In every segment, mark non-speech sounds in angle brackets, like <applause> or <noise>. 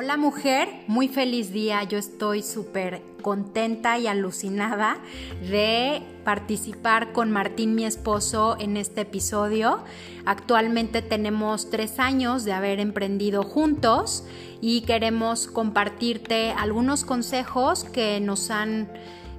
Hola mujer, muy feliz día. Yo estoy súper contenta y alucinada de participar con Martín, mi esposo, en este episodio. Actualmente tenemos tres años de haber emprendido juntos y queremos compartirte algunos consejos que nos han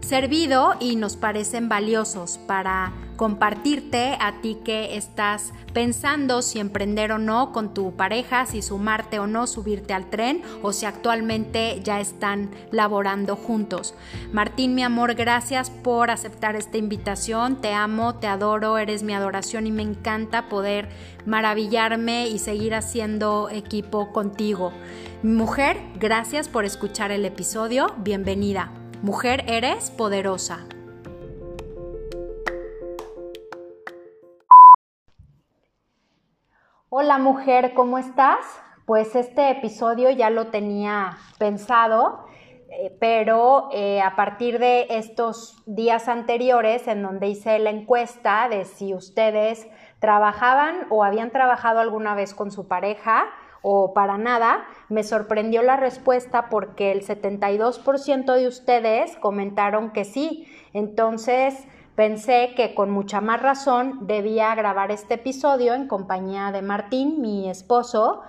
servido y nos parecen valiosos para compartirte a ti que estás pensando si emprender o no con tu pareja, si sumarte o no, subirte al tren o si actualmente ya están laborando juntos. Martín, mi amor, gracias por aceptar esta invitación. Te amo, te adoro, eres mi adoración y me encanta poder maravillarme y seguir haciendo equipo contigo. Mujer, gracias por escuchar el episodio. Bienvenida. Mujer, eres poderosa. Hola mujer, ¿cómo estás? Pues este episodio ya lo tenía pensado, eh, pero eh, a partir de estos días anteriores en donde hice la encuesta de si ustedes trabajaban o habían trabajado alguna vez con su pareja, o para nada, me sorprendió la respuesta porque el 72% de ustedes comentaron que sí. Entonces pensé que con mucha más razón debía grabar este episodio en compañía de Martín, mi esposo,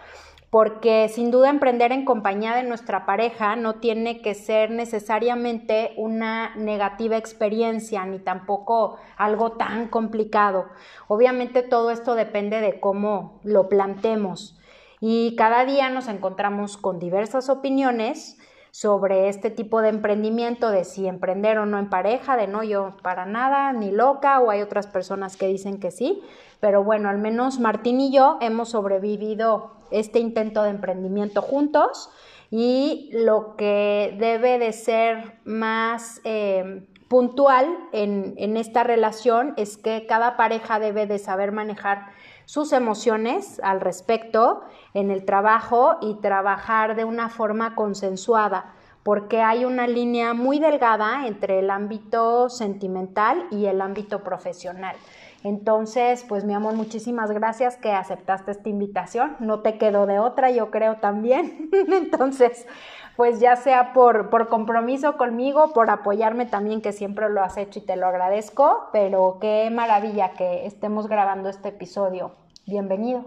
porque sin duda emprender en compañía de nuestra pareja no tiene que ser necesariamente una negativa experiencia ni tampoco algo tan complicado. Obviamente todo esto depende de cómo lo plantemos y cada día nos encontramos con diversas opiniones sobre este tipo de emprendimiento, de si emprender o no en pareja, de no yo para nada, ni loca, o hay otras personas que dicen que sí, pero bueno, al menos Martín y yo hemos sobrevivido este intento de emprendimiento juntos y lo que debe de ser más eh, puntual en, en esta relación es que cada pareja debe de saber manejar sus emociones al respecto en el trabajo y trabajar de una forma consensuada, porque hay una línea muy delgada entre el ámbito sentimental y el ámbito profesional. Entonces, pues mi amor, muchísimas gracias que aceptaste esta invitación. No te quedó de otra, yo creo también. <laughs> Entonces, pues ya sea por, por compromiso conmigo, por apoyarme también, que siempre lo has hecho y te lo agradezco, pero qué maravilla que estemos grabando este episodio. Bienvenido.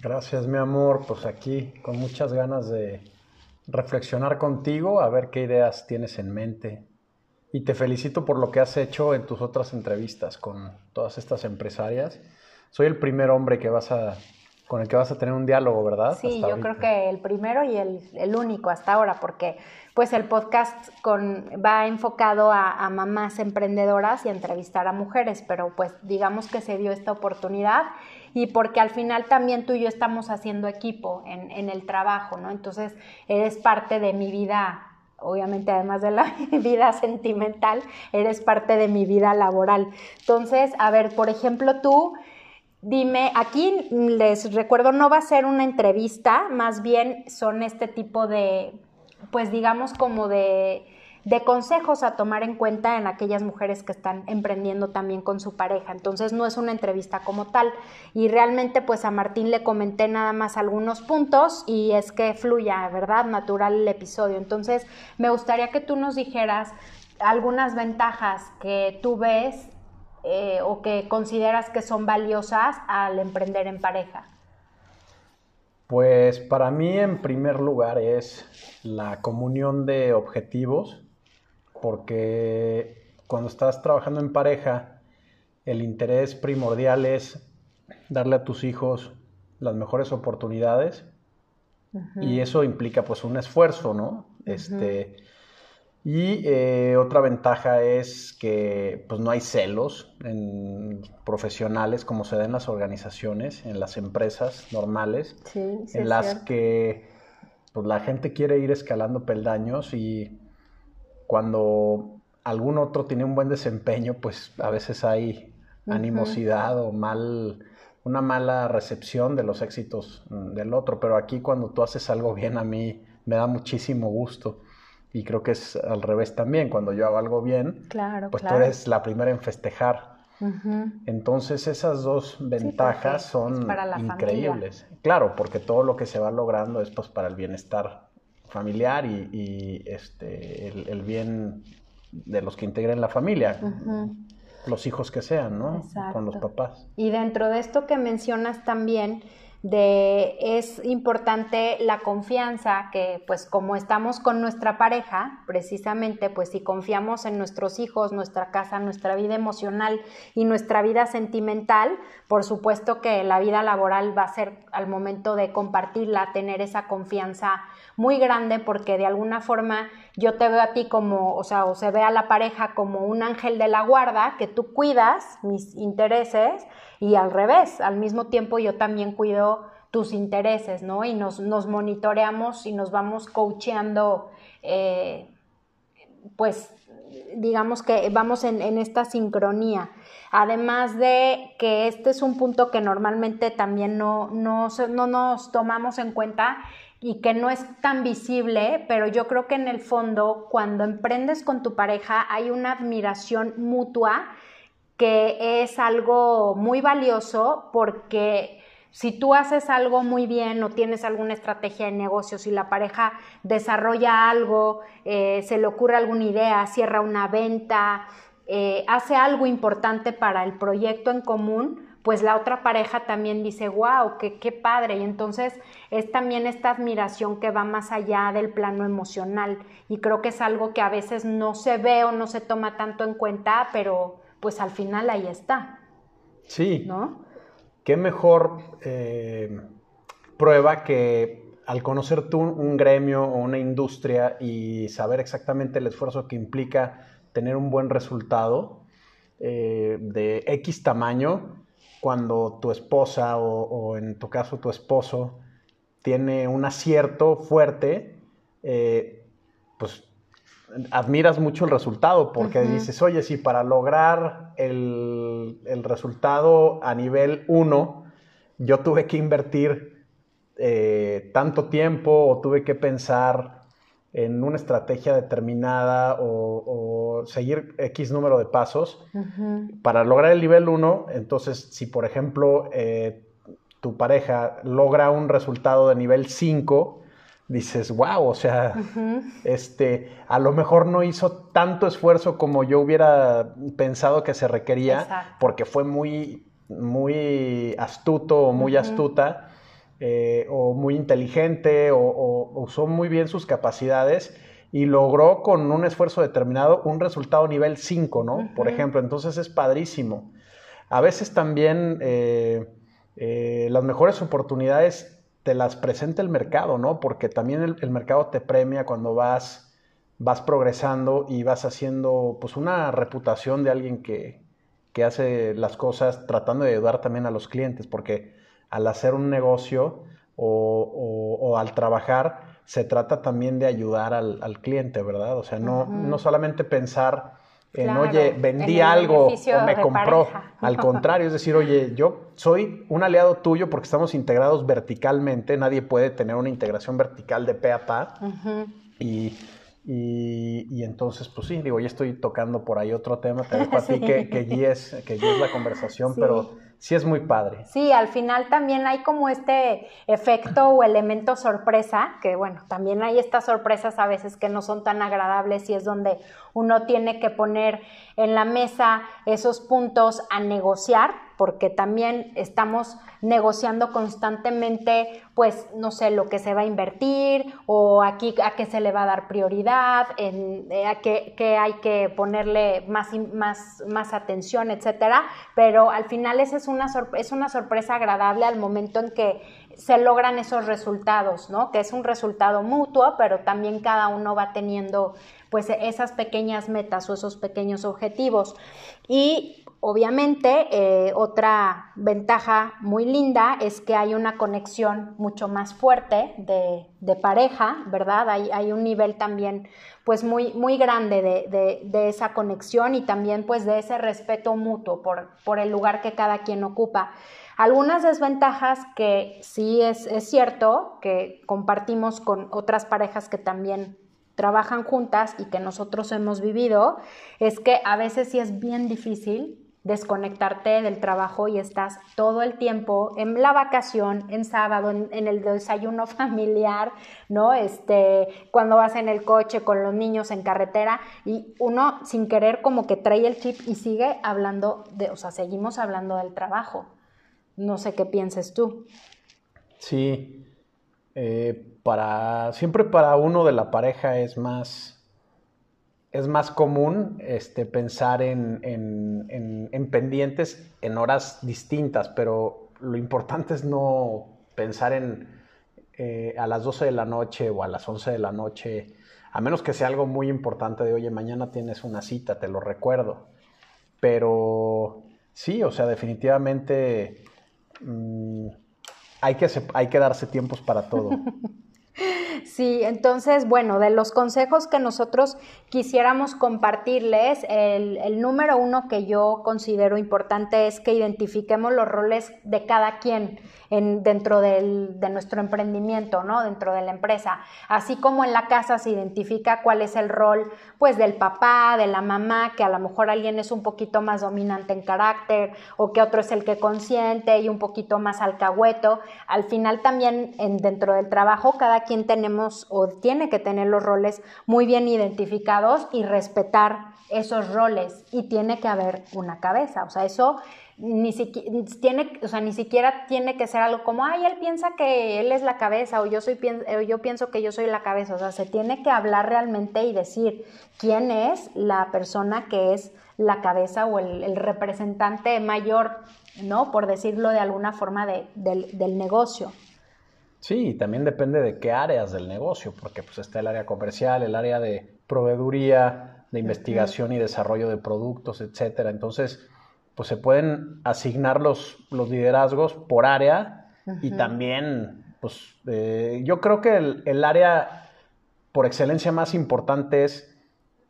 Gracias, mi amor. Pues aquí con muchas ganas de reflexionar contigo, a ver qué ideas tienes en mente. Y te felicito por lo que has hecho en tus otras entrevistas con todas estas empresarias. Soy el primer hombre que vas a con el que vas a tener un diálogo, ¿verdad? Sí, yo creo que el primero y el, único hasta ahora, porque pues el podcast con, va enfocado a, a, mamás emprendedoras y a entrevistar a mujeres, pero pues digamos que se dio esta oportunidad y porque al final también tú y yo estamos haciendo equipo en, en el trabajo, ¿no? Entonces eres parte de mi vida obviamente además de la <laughs> vida sentimental, eres parte de mi vida laboral. Entonces, a ver, por ejemplo, tú Dime, aquí les recuerdo, no va a ser una entrevista, más bien son este tipo de, pues digamos como de, de consejos a tomar en cuenta en aquellas mujeres que están emprendiendo también con su pareja. Entonces no es una entrevista como tal. Y realmente pues a Martín le comenté nada más algunos puntos y es que fluya, ¿verdad? Natural el episodio. Entonces me gustaría que tú nos dijeras algunas ventajas que tú ves eh, o que consideras que son valiosas al emprender en pareja? Pues para mí en primer lugar es la comunión de objetivos, porque cuando estás trabajando en pareja, el interés primordial es darle a tus hijos las mejores oportunidades y eso implica pues un esfuerzo, ¿no? Este y eh, otra ventaja es que pues, no hay celos en profesionales como se da en las organizaciones, en las empresas normales, en las que pues, la gente quiere ir escalando peldaños y cuando algún otro tiene un buen desempeño, pues a veces hay animosidad o mal, una mala recepción de los éxitos mm, del otro. Pero aquí cuando tú haces algo bien a mí me da muchísimo gusto. Y creo que es al revés también, cuando yo hago algo bien, claro, pues tú eres la primera en festejar. Entonces esas dos ventajas son increíbles. Claro, porque todo lo que se va logrando es pues para el bienestar familiar y, este, el, bien de los que integren la familia. Los hijos que sean, ¿no? Con los papás. Y dentro de esto que mencionas también, de es importante la confianza que pues como estamos con nuestra pareja precisamente pues si confiamos en nuestros hijos nuestra casa nuestra vida emocional y nuestra vida sentimental por supuesto que la vida laboral va a ser al momento de compartirla tener esa confianza muy grande porque de alguna forma yo te veo a ti como o sea o se ve a la pareja como un ángel de la guarda que tú cuidas mis intereses y al revés, al mismo tiempo yo también cuido tus intereses, ¿no? Y nos, nos monitoreamos y nos vamos coacheando, eh, pues digamos que vamos en, esta sincronía. Además de que este es un punto que normalmente también no, no, no nos tomamos en cuenta y que no es tan visible, pero yo creo que en el fondo cuando emprendes con tu pareja hay una admiración mutua que es algo muy valioso porque si tú haces algo muy bien o tienes alguna estrategia de negocio, si la pareja desarrolla algo, eh, se le ocurre alguna idea, cierra una venta, eh, hace algo importante para el proyecto en común, pues la otra pareja también dice, wow, qué, qué padre. Y entonces es también esta admiración que va más allá del plano emocional. Y creo que es algo que a veces no se ve o no se toma tanto en cuenta, pero pues al final ahí está. Sí. ¿No? Qué mejor eh, prueba que al conocer tú un gremio o una industria y saber exactamente el esfuerzo que implica tener un buen resultado eh, de X tamaño, cuando tu esposa o, en tu caso tu esposo tiene un acierto fuerte, eh, pues admiras mucho el resultado porque dices, oye, si para lograr el, resultado a nivel 1 yo tuve que invertir eh, tanto tiempo o tuve que pensar en una estrategia determinada o, seguir X número de pasos, para lograr el nivel 1, entonces si por ejemplo eh, tu pareja logra un resultado de nivel 5, dices, wow, o sea, este, a lo mejor no hizo tanto esfuerzo como yo hubiera pensado que se requería, porque fue muy, muy astuto o muy astuta, eh, o muy inteligente, o, usó muy bien sus capacidades y logró con un esfuerzo determinado un resultado nivel 5, ¿no? Por ejemplo, entonces es padrísimo. A veces también eh, eh, las mejores oportunidades te las presenta el mercado, ¿no? Porque también el, mercado te premia cuando vas, vas progresando y vas haciendo pues una reputación de alguien que, hace las cosas tratando de ayudar también a los clientes, porque al hacer un negocio o, al trabajar se trata también de ayudar al, cliente, ¿verdad? O sea, no, no solamente pensar oye, vendí algo o me compró. <laughs> Al contrario, es decir, oye, yo soy un aliado tuyo porque estamos integrados verticalmente. Nadie puede tener una integración vertical de pe a pa. y, y, entonces, pues sí, digo, ya estoy tocando por ahí otro tema. Te dejo a ti <laughs> que, que, guíes, que guíes la conversación, pero sí es muy padre. Sí, al final también hay como este efecto o elemento sorpresa, que bueno, también hay estas sorpresas a veces que no son tan agradables y es donde uno tiene que poner en la mesa esos puntos a negociar porque también estamos negociando constantemente, pues, no sé, lo que se va a invertir o aquí a qué se le va a dar prioridad, en, eh, a qué, hay que ponerle más, más, más atención, etcétera. Pero al final esa es una, es una sorpresa agradable al momento en que se logran esos resultados, ¿no? Que es un resultado mutuo, pero también cada uno va teniendo pues esas pequeñas metas o esos pequeños objetivos. Y Obviamente, eh, otra ventaja muy linda es que hay una conexión mucho más fuerte de, pareja, ¿verdad? Hay, un nivel también pues muy, muy grande de, esa conexión y también pues de ese respeto mutuo por, por el lugar que cada quien ocupa. Algunas desventajas que sí es, es cierto que compartimos con otras parejas que también trabajan juntas y que nosotros hemos vivido, es que a veces sí es bien difícil desconectarte del trabajo y estás todo el tiempo en la vacación, en sábado, en, el desayuno <laughs> familiar, ¿no? Este, cuando vas en el coche con los niños en carretera y uno sin querer como que trae el chip y sigue hablando de, o sea, seguimos hablando del trabajo. No sé qué pienses tú. Sí, eh, para, siempre para uno de la pareja es más, es más común este, pensar en, en, pendientes en horas distintas, pero lo importante es no pensar en eh, a las 12 de la noche o a las 11 de la noche, a menos que sea algo muy importante de, oye, mañana tienes una cita, te lo recuerdo. Pero sí, o sea, definitivamente mm, hay, que, hay que darse tiempos para todo. <laughs> Sí, entonces, bueno, de los consejos que nosotros quisiéramos compartirles, el, número uno que yo considero importante es que identifiquemos los roles de cada quien en, dentro de nuestro emprendimiento, ¿no? Dentro de la empresa. Así como en la casa se identifica cuál es el rol, pues, del papá, de la mamá, que a lo mejor alguien es un poquito más dominante en carácter o que otro es el que consiente y un poquito más alcahueto. Al final también en, dentro del trabajo cada quien tenemos o tiene que tener los roles muy bien identificados y respetar esos roles y tiene que haber una cabeza. O sea, eso ni siquiera, tiene, o sea, ni siquiera tiene que ser algo como, ay, él piensa que él es la cabeza o yo, soy, yo pienso que yo soy la cabeza. O sea, se tiene que hablar realmente y decir quién es la persona que es la cabeza o el, representante mayor, ¿no? Por decirlo de alguna forma de, del, del negocio. Sí, también depende de qué áreas del negocio, porque pues está el área comercial, el área de proveeduría, de investigación y desarrollo de productos, etcétera. Entonces, pues se pueden asignar los, los liderazgos por área y también, pues eh, yo creo que el, área por excelencia más importante es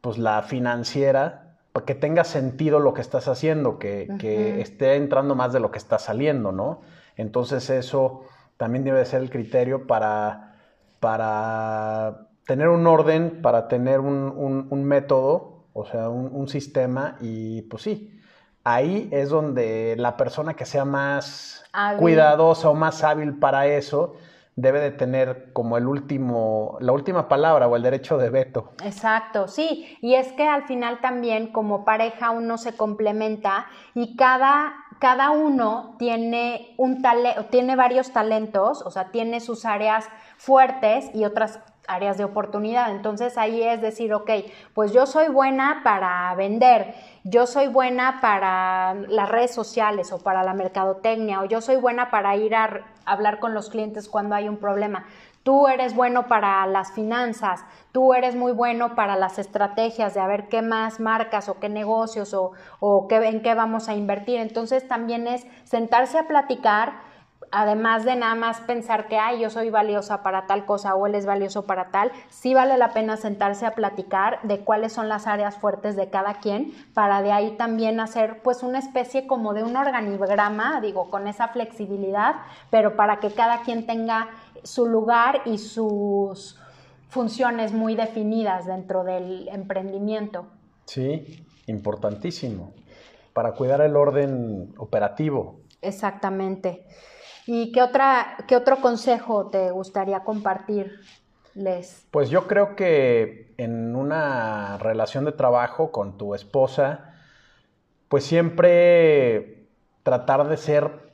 pues la financiera, para que tenga sentido lo que estás haciendo, que, que, esté entrando más de lo que está saliendo, ¿no? Entonces eso también debe ser el criterio para, para tener un orden, para tener un, un, método, o sea, un, un sistema y pues sí, ahí es donde la persona que sea más cuidadosa o más hábil para eso debe de tener como el último, la última palabra o el derecho de veto. Exacto, sí, y es que al final también como pareja uno se complementa y cada, cada uno tiene un tiene varios talentos, o sea, tiene sus áreas fuertes y otras áreas de oportunidad. Entonces ahí es decir, ok, pues yo soy buena para vender, yo soy buena para las redes sociales o para la mercadotecnia, o yo soy buena para ir a hablar con los clientes cuando hay un problema. Tú eres bueno para las finanzas, tú eres muy bueno para las estrategias de a ver qué más marcas o qué negocios o, o qué, en qué vamos a invertir. Entonces también es sentarse a platicar además de nada más pensar que, ay, yo soy valiosa para tal cosa o él es valioso para tal, sí vale la pena sentarse a platicar de cuáles son las áreas fuertes de cada quien para de ahí también hacer pues una especie como de un organigrama, digo, con esa flexibilidad, pero para que cada quien tenga su lugar y sus funciones muy definidas dentro del emprendimiento. Sí, importantísimo, para cuidar el orden operativo. Exactamente. ¿Y qué, otra, qué otro consejo te gustaría compartirles? Pues yo creo que en una relación de trabajo con tu esposa, pues siempre tratar de ser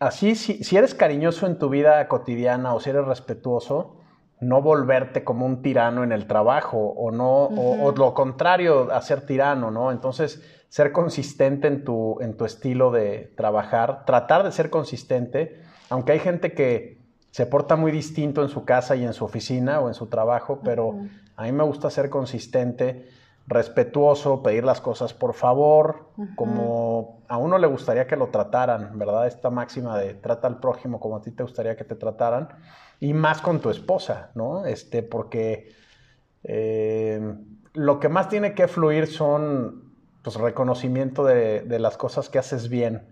así, si, eres cariñoso en tu vida cotidiana o si eres respetuoso, no volverte como un tirano en el trabajo o no, o, lo contrario a ser tirano, ¿no? Entonces, ser consistente en tu, en tu estilo de trabajar, tratar de ser consistente, aunque hay gente que se porta muy distinto en su casa y en su oficina o en su trabajo, pero a mí me gusta ser consistente, respetuoso, pedir las cosas por favor, como a uno le gustaría que lo trataran, ¿verdad? Esta máxima de trata al prójimo como a ti te gustaría que te trataran, y más con tu esposa, ¿no? Este, porque eh, lo que más tiene que fluir son pues, reconocimiento de, las cosas que haces bien.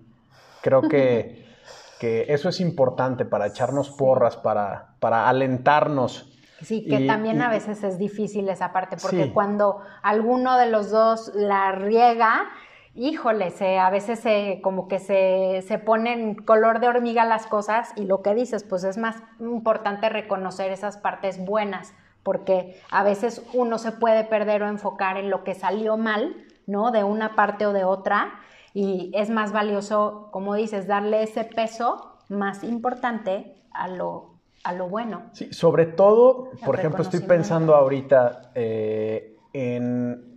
Creo que, <laughs> que eso es importante para echarnos porras, para, para alentarnos. Sí, que también a veces es difícil esa parte, porque cuando alguno de los dos la riega híjole, se, a veces se, como que se, se ponen color de hormiga las cosas y lo que dices, pues es más importante reconocer esas partes buenas, porque a veces uno se puede perder o enfocar en lo que salió mal, ¿no? De una parte o de otra, y es más valioso, como dices, darle ese peso más importante a lo, a lo bueno. Sí, sobre todo, por ejemplo, estoy pensando ahorita eh, en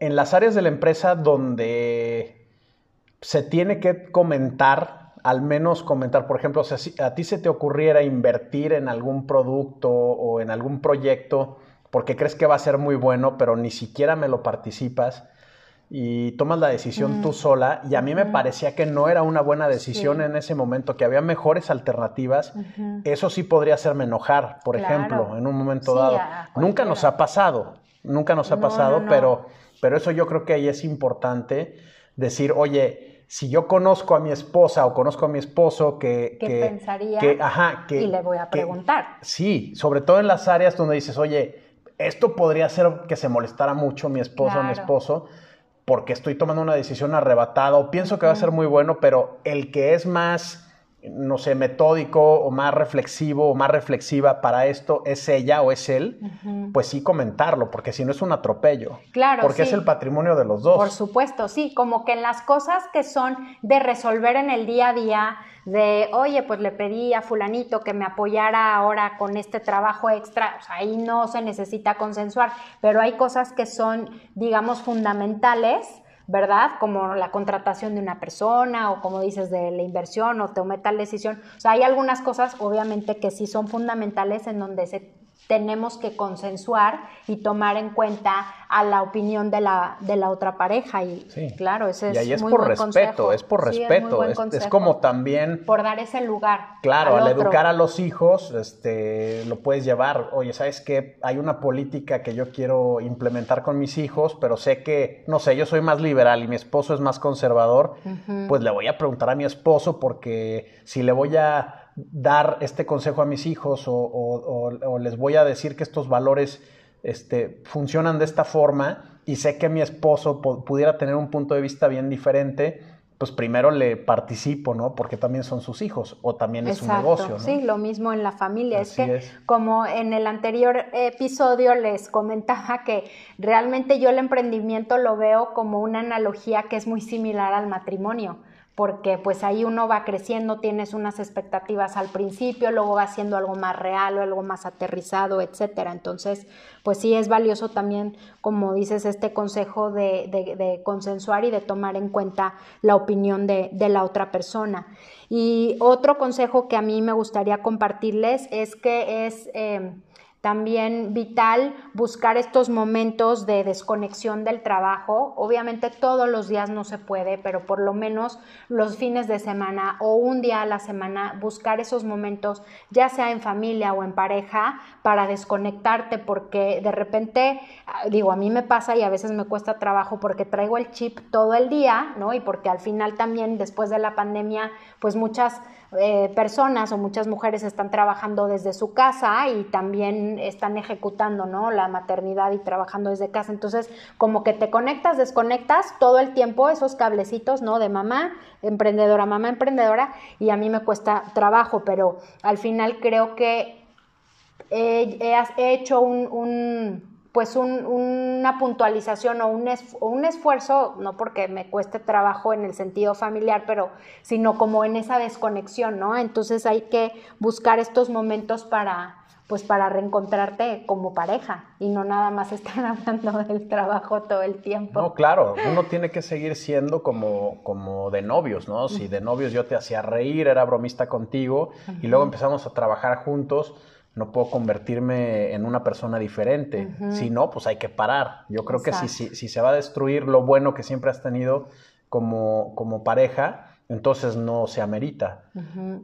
en las áreas de la empresa donde se tiene que comentar, al menos comentar, por ejemplo, si a ti se te ocurriera invertir en algún producto o en algún proyecto porque crees que va a ser muy bueno, pero ni siquiera me lo participas y tomas la decisión tú sola y a mí me parecía que no era una buena decisión en ese momento, que había mejores alternativas, eso sí podría hacerme enojar, por ejemplo, en un momento dado. Nunca nos ha pasado, nunca nos ha pasado, pero pero eso yo creo que ahí es importante decir, oye, si yo conozco a mi esposa o conozco a mi esposo que... ¿Qué pensaría? ajá, que, y le voy a preguntar. sí, sobre todo en las áreas donde dices, oye, esto podría ser que se molestara mucho mi esposa o mi esposo porque estoy tomando una decisión arrebatada o pienso que va a ser muy bueno, pero el que es más no sé, metódico o más reflexivo o más reflexiva para esto es ella o es él, pues sí comentarlo, porque si no es un atropello. Claro. Porque es el patrimonio de los dos. Por supuesto, sí, como que en las cosas que son de resolver en el día a día, de, oye, pues le pedí a fulanito que me apoyara ahora con este trabajo extra, o sea, ahí no se necesita consensuar, pero hay cosas que son, digamos, fundamentales ¿verdad? Como la contratación de una persona o como dices de la inversión o tomé tal decisión. O sea, hay algunas cosas obviamente que sí son fundamentales en donde se tenemos que consensuar y tomar en cuenta a la opinión de la, de la otra pareja. Y claro, ese es, y ahí es por respeto, es por respeto, es, como también... Por dar ese lugar. Claro, al, educar a los hijos, este, lo puedes llevar, oye, ¿sabes qué? Hay una política que yo quiero implementar con mis hijos, pero sé que, no sé, yo soy más liberal y mi esposo es más conservador, pues le voy a preguntar a mi esposo porque si le voy a dar este consejo a mis hijos o, les voy a decir que estos valores este, funcionan de esta forma y sé que mi esposo pudiera tener un punto de vista bien diferente, pues primero le participo, ¿no? Porque también son sus hijos o también es un negocio, ¿no? Sí, lo mismo en la familia. es que como en el anterior episodio les comentaba que realmente yo el emprendimiento lo veo como una analogía que es muy similar al matrimonio porque pues ahí uno va creciendo, tienes unas expectativas al principio, luego va siendo algo más real o algo más aterrizado, etcétera. Entonces, pues sí es valioso también, como dices, este consejo de, consensuar y de tomar en cuenta la opinión de, la otra persona. Y otro consejo que a mí me gustaría compartirles es que es... Eh, también vital buscar estos momentos de desconexión del trabajo. Obviamente todos los días no se puede, pero por lo menos los fines de semana o un día a la semana buscar esos momentos, ya sea en familia o en pareja, para desconectarte porque de repente, ah, digo, a mí me pasa y a veces me cuesta trabajo porque traigo el chip todo el día, ¿no? Y porque al final también después de la pandemia, pues muchas eh, personas o muchas mujeres están trabajando desde su casa y también están ejecutando ¿no? la maternidad y trabajando desde casa. Entonces, como que te conectas, desconectas todo el tiempo esos cablecitos ¿no? de mamá emprendedora, mamá emprendedora, y a mí me cuesta trabajo, pero al final creo que he, hecho un pues una puntualización o un, un, esfuerzo, no porque me cueste trabajo en el sentido familiar, pero sino como en esa desconexión, ¿no? Entonces hay que buscar estos momentos para pues para reencontrarte como pareja y no nada más <laughs> estar hablando del trabajo todo el tiempo. No, claro, uno tiene que seguir siendo como, como de novios, ¿no? Si de novios yo te hacía reír, era bromista contigo y luego empezamos a trabajar juntos, no puedo convertirme en una persona diferente. Si no, pues hay que parar. Yo creo que si, si, se va a destruir lo bueno que siempre has tenido como, como pareja, entonces no se amerita.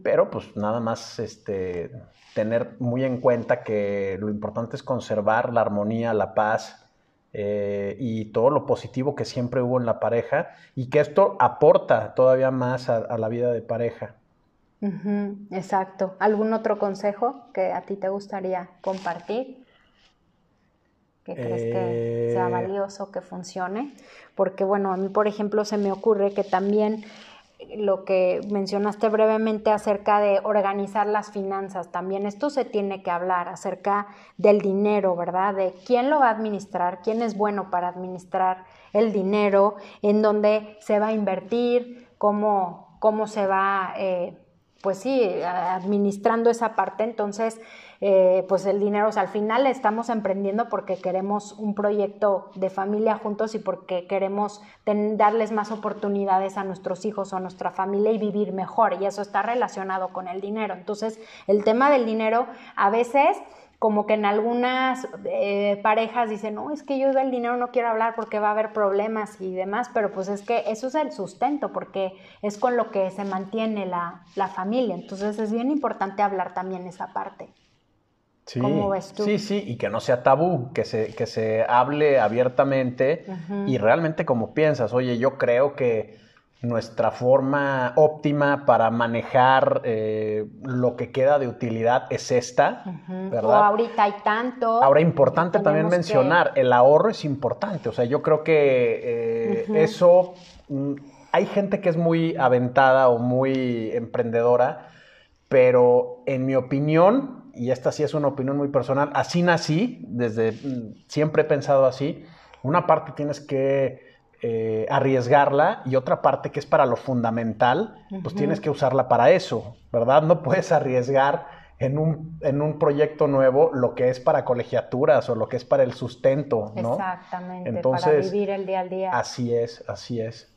Pero pues nada más este, tener muy en cuenta que lo importante es conservar la armonía, la paz eh, y todo lo positivo que siempre hubo en la pareja y que esto aporta todavía más a la vida de pareja exacto. ¿Algún otro consejo que a ti te gustaría compartir? que crees que sea eh. valioso, que funcione. Porque bueno, a mí por ejemplo se me ocurre que también lo que mencionaste brevemente acerca de organizar las finanzas, también esto se tiene que hablar acerca del dinero, ¿verdad? De quién lo va a administrar, quién es bueno para administrar el dinero, en dónde se va a invertir, cómo, cómo se va, eh, pues sí, administrando esa parte. Entonces, eh, pues el dinero, o sea, al final estamos emprendiendo porque queremos un proyecto de familia juntos y porque queremos darles más oportunidades a nuestros hijos o a nuestra familia y vivir mejor. Y eso está relacionado con el dinero. Entonces, el tema del dinero a veces como que en algunas eh, parejas dicen, no, es que yo del dinero no quiero hablar porque va a haber problemas y demás, pero pues es que eso es el sustento, porque es con lo que se mantiene la, la familia. Entonces es bien importante hablar también esa parte. Sí, Sí, sí, y que no sea tabú, que se, que se hable abiertamente y realmente como piensas, oye, yo creo que nuestra forma óptima para manejar eh, lo que queda de utilidad es esta, ¿verdad? O ahorita hay tanto. Ahora, importante también mencionar, el ahorro es importante, o sea, yo creo que eh, eso, mm, hay gente que es muy aventada o muy emprendedora, pero en mi opinión, y esta sí es una opinión muy personal, así nací, desde mm, siempre he pensado así, una parte tienes que eh, arriesgarla y otra parte que es para lo fundamental, pues tienes que usarla para eso, ¿verdad? No puedes arriesgar en un, en un proyecto nuevo lo que es para colegiaturas o lo que es para el sustento, ¿no? Exactamente, Entonces, para vivir el día al día. Así es, así es.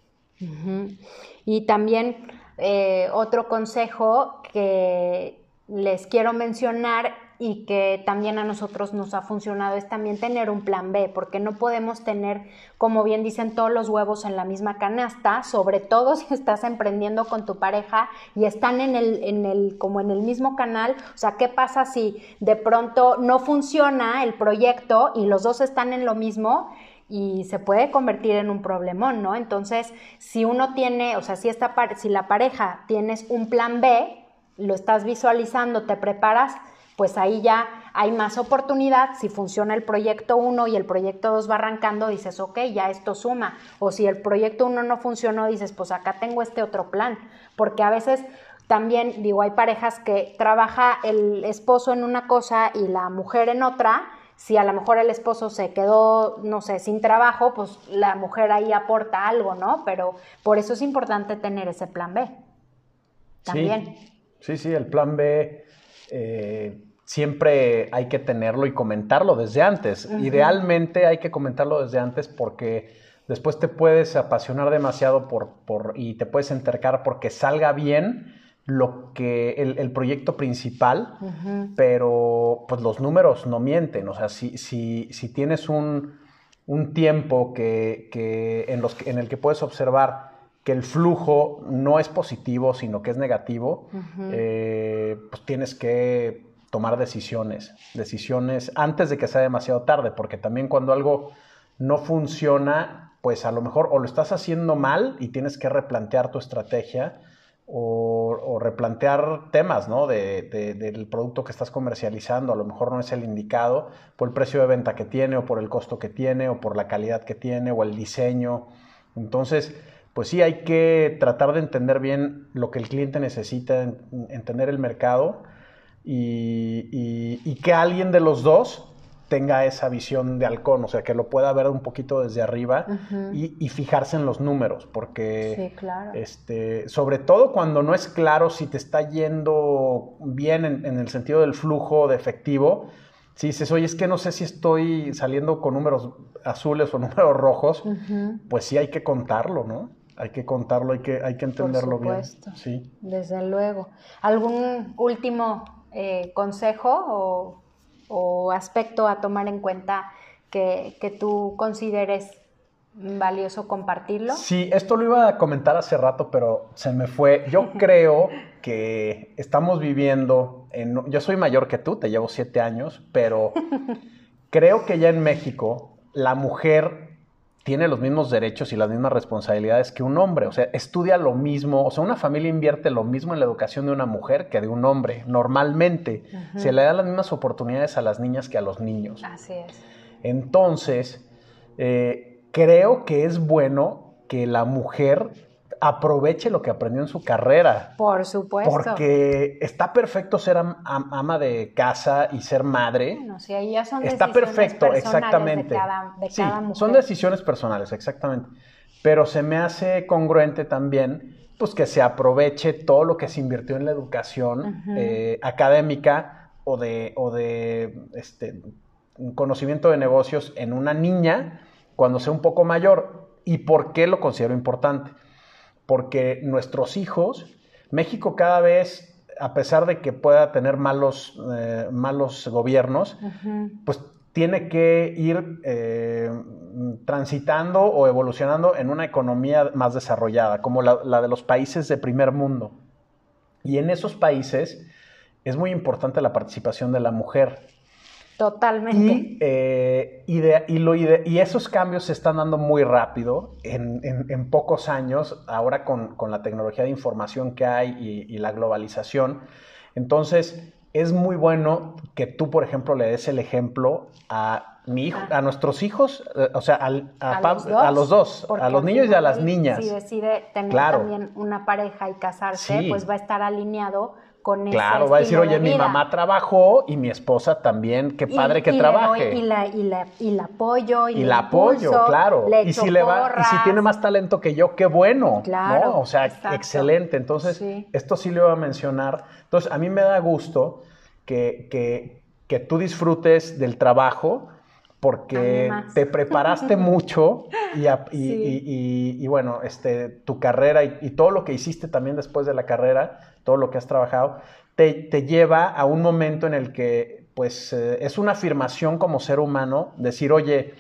Y también eh, otro consejo que les quiero mencionar y que también a nosotros nos ha funcionado es también tener un plan B, porque no podemos tener, como bien dicen, todos los huevos en la misma canasta, sobre todo <laughs> si estás emprendiendo con tu pareja y están en el, en el, como en el mismo canal. O sea, ¿qué pasa si de pronto no funciona el proyecto y los dos están en lo mismo? y se puede convertir en un problemón, ¿no? Entonces, si uno tiene, o sea, si, esta, si la pareja tienes un plan B, lo estás visualizando, te preparas, pues ahí ya hay más oportunidad. Si funciona el proyecto 1 y el proyecto 2 va arrancando, dices, ok, ya esto suma. O si el proyecto 1 no funcionó, dices, pues acá tengo este otro plan. Porque a veces también, digo, hay parejas que trabaja el esposo en una cosa y la mujer en otra. Si a lo mejor el esposo se quedó, no sé, sin trabajo, pues la mujer ahí aporta algo, ¿no? Pero por eso es importante tener ese plan B. También. Sí, sí, el plan B eh, siempre hay que tenerlo y comentarlo desde antes. Idealmente hay que comentarlo desde antes porque después te puedes apasionar demasiado por, por, y te puedes entercar porque salga bien lo que el, proyecto principal, pero pues los números no mienten. O sea, si, si, si tienes un, un tiempo que, que en, los, en el que puedes observar que el flujo no es positivo, sino que es negativo, eh, pues tienes que tomar decisiones, decisiones antes de que sea demasiado tarde, porque también cuando algo no funciona, pues a lo mejor o lo estás haciendo mal y tienes que replantear tu estrategia o, replantear temas ¿no? del producto que estás comercializando, a lo mejor no es el indicado por el precio de venta que tiene o por el costo que tiene o por la calidad que tiene o el diseño. Entonces, pues sí hay que tratar de entender bien lo que el cliente necesita, entender el mercado y, que alguien de los dos tenga esa visión de halcón, o sea, que lo pueda ver un poquito desde arriba y, fijarse en los números, porque este, sobre todo cuando no es claro si te está yendo bien en el sentido del flujo de efectivo, si dices, oye, es que no sé si estoy saliendo con números azules o <laughs> números rojos, pues sí hay que contarlo, ¿no? Hay que contarlo, hay que, hay que entenderlo Por supuesto, bien. Sí. Desde luego. ¿Algún último eh, consejo o, aspecto a tomar en cuenta que, que tú consideres valioso compartirlo? Sí, esto lo iba a comentar hace rato, pero se me fue. Yo <laughs> creo que estamos viviendo, en, yo soy mayor que tú, te llevo siete años, pero <laughs> creo que ya en México la mujer tiene los mismos derechos y las mismas responsabilidades que un hombre. O sea, estudia lo mismo. O sea, una familia invierte lo mismo en la educación de una mujer que de un hombre. Normalmente se le dan las mismas oportunidades a las niñas que a los niños. Así es. Entonces, eh, creo que es bueno que la mujer aproveche lo que aprendió en su carrera. Por supuesto. Porque está perfecto ser ama de casa y ser madre. Bueno, sí, ahí ya son está perfecto, exactamente. De cada, de sí, cada mujer. son decisiones personales, exactamente. Pero se me hace congruente también pues que se aproveche todo lo que se invirtió en la educación eh, académica o de, o de este, conocimiento de negocios en una niña cuando sea un poco mayor. ¿Y por qué lo considero importante? Porque nuestros hijos, México cada vez, a pesar de que pueda tener malos, eh, malos gobiernos, pues tiene que ir eh, transitando o evolucionando en una economía más desarrollada, como la, de los países de primer mundo. Y en esos países es muy importante la participación de la mujer. Totalmente. Y, eh, y, esos cambios se están dando muy rápido, en, pocos años, ahora con, la tecnología de información que hay y, la globalización. Entonces, es muy bueno que tú, por ejemplo, le des el ejemplo a mi hijo, a nuestros hijos, eh, o sea, a, los dos, a los niños y a las niñas. Si decide tener también una pareja y casarse, pues va a estar alineado Claro, va a decir, oye, mi mamá trabajó y mi esposa también, qué padre que trabaje. y, la, y, la, y la apoyo. Y, la apoyo, claro. y si le va, y si tiene más talento que yo, qué bueno. Claro. O sea, excelente. Entonces, esto sí le voy a mencionar. Entonces, a mí me da gusto que, que, que tú disfrutes del trabajo porque te preparaste <laughs> mucho y, y, bueno, este, tu carrera y, todo lo que hiciste también después de la carrera, todo lo que has trabajado, te, lleva a un momento en el que pues eh, es una afirmación como ser humano, decir, oye,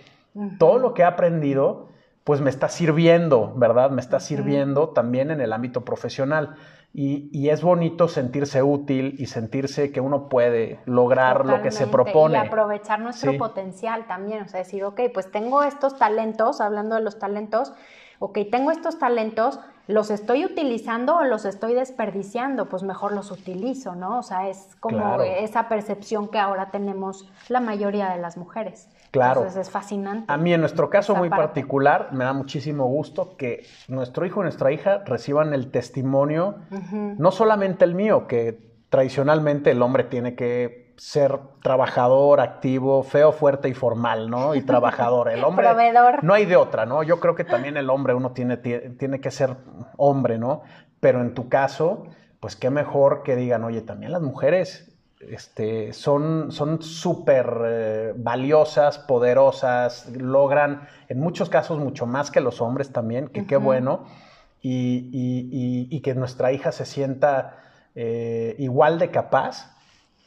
todo lo que he aprendido pues me está sirviendo, ¿verdad? Me está sirviendo también en el ámbito profesional. Y, es bonito sentirse útil y sentirse que uno puede lograr lo que se propone. Y aprovechar nuestro potencial también, o sea, decir, ok, pues tengo estos talentos, hablando de los talentos, ok, tengo estos talentos, ¿los estoy utilizando o los estoy desperdiciando? Pues mejor los utilizo, ¿no? O sea, es como esa percepción que ahora tenemos la mayoría de las mujeres. Claro. Entonces es fascinante. A mí, en nuestro caso muy particular, me da muchísimo gusto que nuestro hijo y nuestra hija reciban el testimonio, no solamente el mío, que tradicionalmente el hombre tiene que ser trabajador, activo, feo, fuerte y formal, ¿no? Y trabajador. El <laughs> hombre. Proveedor. No hay de otra, ¿no? Yo creo que también el hombre, uno tiene, tiene que ser hombre, ¿no? Pero en tu caso, pues qué mejor que digan, oye, también las mujeres este, son súper eh, valiosas, poderosas, logran en muchos casos mucho más que los hombres también, que qué bueno, y, que nuestra hija se sienta eh, igual de capaz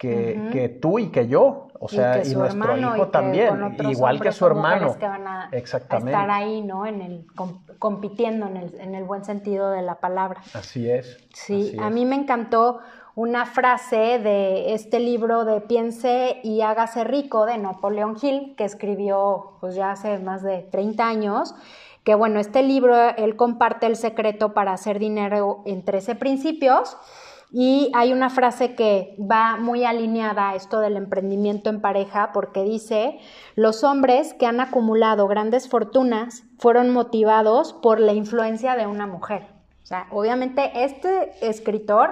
que, tú y que yo, o sea, y, nuestro hijo también, igual que su hermano. Que van a, Exactamente. estar ahí, ¿no? En el, compitiendo en el, en el buen sentido de la palabra. Así es. Sí, a mí me encantó una frase de este libro de Piense y hágase rico de Napoleón Hill, que escribió pues ya hace más de 30 años, que bueno, este libro él comparte el secreto para hacer dinero en 13 principios. Y hay una frase que va muy alineada a esto del emprendimiento en pareja porque dice, los hombres que han acumulado grandes fortunas fueron motivados por la influencia de una mujer. O sea, obviamente este escritor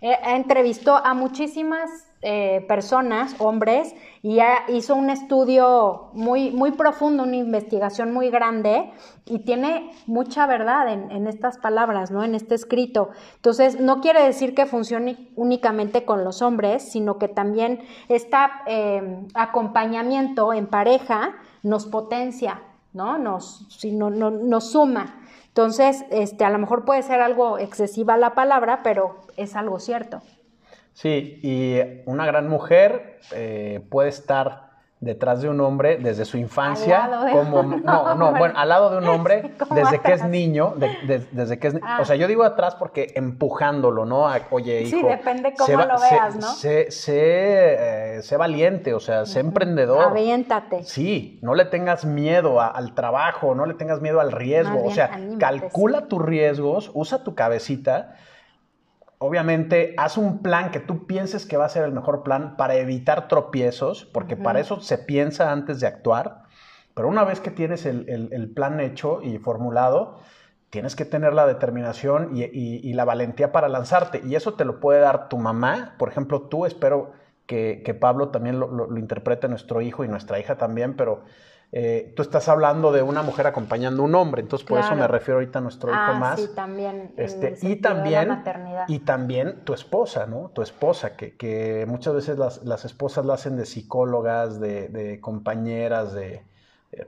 eh, entrevistó a muchísimas eh, personas, hombres, y hizo un estudio muy, muy profundo, una investigación muy grande, y tiene mucha verdad en, estas palabras, ¿no? En este escrito. Entonces, no quiere decir que funcione únicamente con los hombres, sino que también este acompañamiento en pareja nos potencia, ¿no? Nos, si no, nos suma. Entonces, este, a lo mejor puede ser algo excesiva la palabra, pero es algo cierto. Sí, y una gran mujer eh, puede estar detrás de un hombre desde su infancia, como no, no, bueno, al lado de un hombre <laughs> desde que es niño, desde que es, o sea, yo digo atrás porque empujándolo, ¿no? oye, hijo, sí, depende cómo lo veas, ¿no? Sé, eh, sé, valiente, o sea, sé emprendedor. Aviéntate. Sí, no le tengas miedo al trabajo, no le tengas miedo al riesgo, o sea, calcula tus riesgos, usa tu cabecita obviamente, haz un plan que tú pienses que va a ser el mejor plan para evitar tropiezos, porque para eso se piensa antes de actuar. Pero una vez que tienes el, plan hecho y formulado, tienes que tener la determinación y, la valentía para lanzarte. Y eso te lo puede dar tu mamá. Por ejemplo, tú espero que, Pablo también lo, lo, interprete nuestro hijo y nuestra hija también, pero eh, tú estás hablando de una mujer acompañando a un hombre, entonces por eso me refiero ahorita a nuestro hijo ah, más. Sí, también. Este, y también, y también tu esposa, ¿no? Tu esposa, que, muchas veces las, esposas la hacen de psicólogas, de, compañeras, de,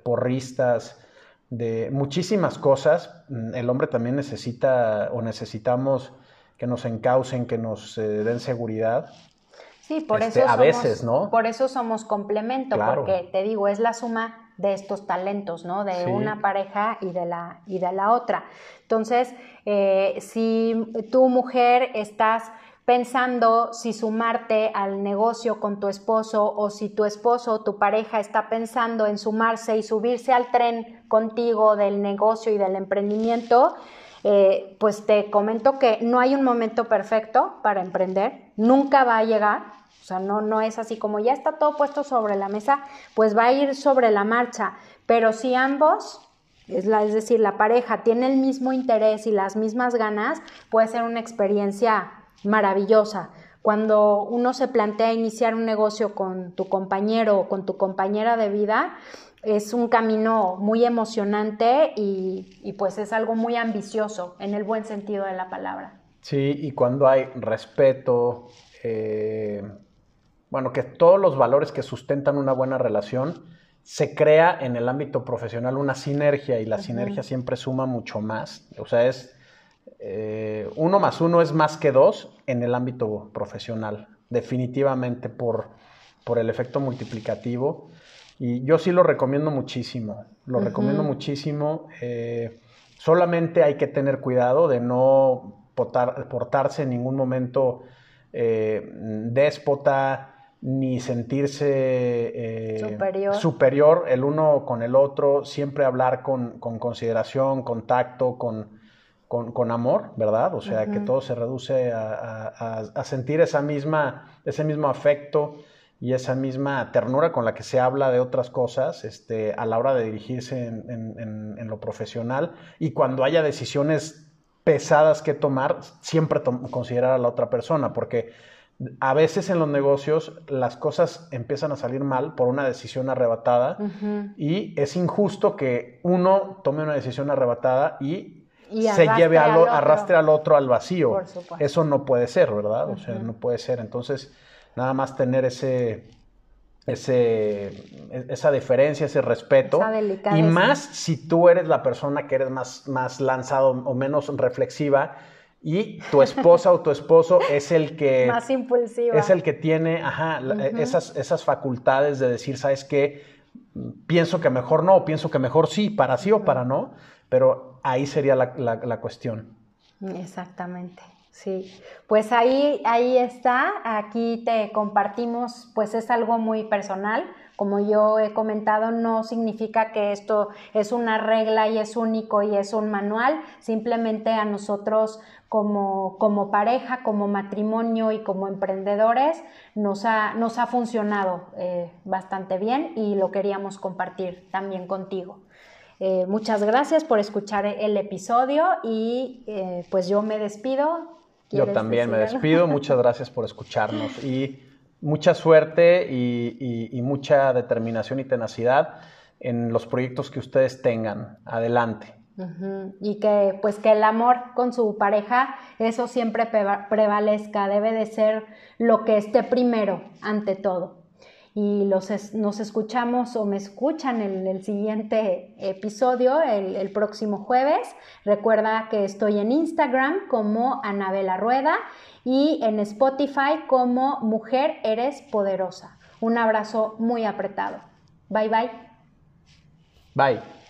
porristas, de muchísimas cosas. Mm, el hombre también necesita o necesitamos que nos encaucen, que nos eh, den seguridad. Sí, por este, eso a veces, ¿no? Por eso somos complemento, porque te digo, es la suma de estos talentos, ¿no? De una pareja y de la, y de la otra. Entonces, eh, si tu mujer estás pensando si sumarte al negocio con tu esposo o si tu esposo o tu pareja está pensando en sumarse y subirse al tren contigo del negocio y del emprendimiento, eh, pues te comento que no hay un momento perfecto para emprender, nunca va a llegar, o sea, no, no es así como ya está todo puesto sobre la mesa, pues va a ir sobre la marcha. Pero si ambos, es, la, es decir, la pareja tiene el mismo interés y las mismas ganas, puede ser una experiencia maravillosa. Cuando uno se plantea iniciar un negocio con tu compañero o con tu compañera de vida, es un camino muy emocionante y, y, pues es algo muy ambicioso en el buen sentido de la palabra. Sí, y cuando hay respeto, eh, bueno, que todos los valores que sustentan una buena relación, se crea en el ámbito profesional una sinergia y la sinergia siempre suma mucho más. O sea, es eh, uno más uno es más que dos en el ámbito profesional, definitivamente por, por el efecto multiplicativo. Y yo sí lo recomiendo muchísimo, lo recomiendo muchísimo. Eh, solamente hay que tener cuidado de no portarse en ningún momento eh, déspota, ni sentirse eh, superior. el uno con el otro, siempre hablar con, consideración, con tacto, con, con, amor, ¿verdad? O sea, que todo se reduce a, sentir esa misma, ese mismo afecto y esa misma ternura con la que se habla de otras cosas este, a la hora de dirigirse en, en lo profesional y cuando haya decisiones pesadas que tomar, siempre considerar a la otra persona, porque a veces en los negocios las cosas empiezan a salir mal por una decisión arrebatada y es injusto que uno tome una decisión arrebatada y, se lleve al, arrastre al otro al vacío. Eso no puede ser, ¿verdad? O sea, no puede ser. Entonces, nada más tener ese, ese, esa diferencia, ese respeto. y más si tú eres la persona que eres más, más lanzado o menos reflexiva y tu esposa o tu esposo es el que... <laughs> Más impulsiva. Es el que tiene, ajá, esas, esas facultades de decir, ¿sabes qué? Pienso que mejor no, pienso que mejor sí, para sí o para no, pero ahí sería la, la cuestión. Exactamente. Sí, pues ahí, ahí está, aquí te compartimos, pues es algo muy personal, como yo he comentado, no significa que esto es una regla y es único y es un manual, simplemente a nosotros como, como pareja, como matrimonio y como emprendedores nos ha, nos ha funcionado eh, bastante bien y lo queríamos compartir también contigo. Eh, muchas gracias por escuchar el episodio y eh, pues yo me despido. Yo también me despido. <laughs> Muchas gracias por escucharnos y mucha suerte y, mucha determinación y tenacidad en los proyectos que ustedes tengan. Adelante. Y que pues que el amor con su pareja, eso siempre prevalezca, debe de ser lo que esté primero ante todo y los nos escuchamos o me escuchan en el siguiente episodio el, próximo jueves. Recuerda que estoy en Instagram como Anabela Rueda y en Spotify como Mujer Eres Poderosa. Un abrazo muy apretado. Bye bye. Bye.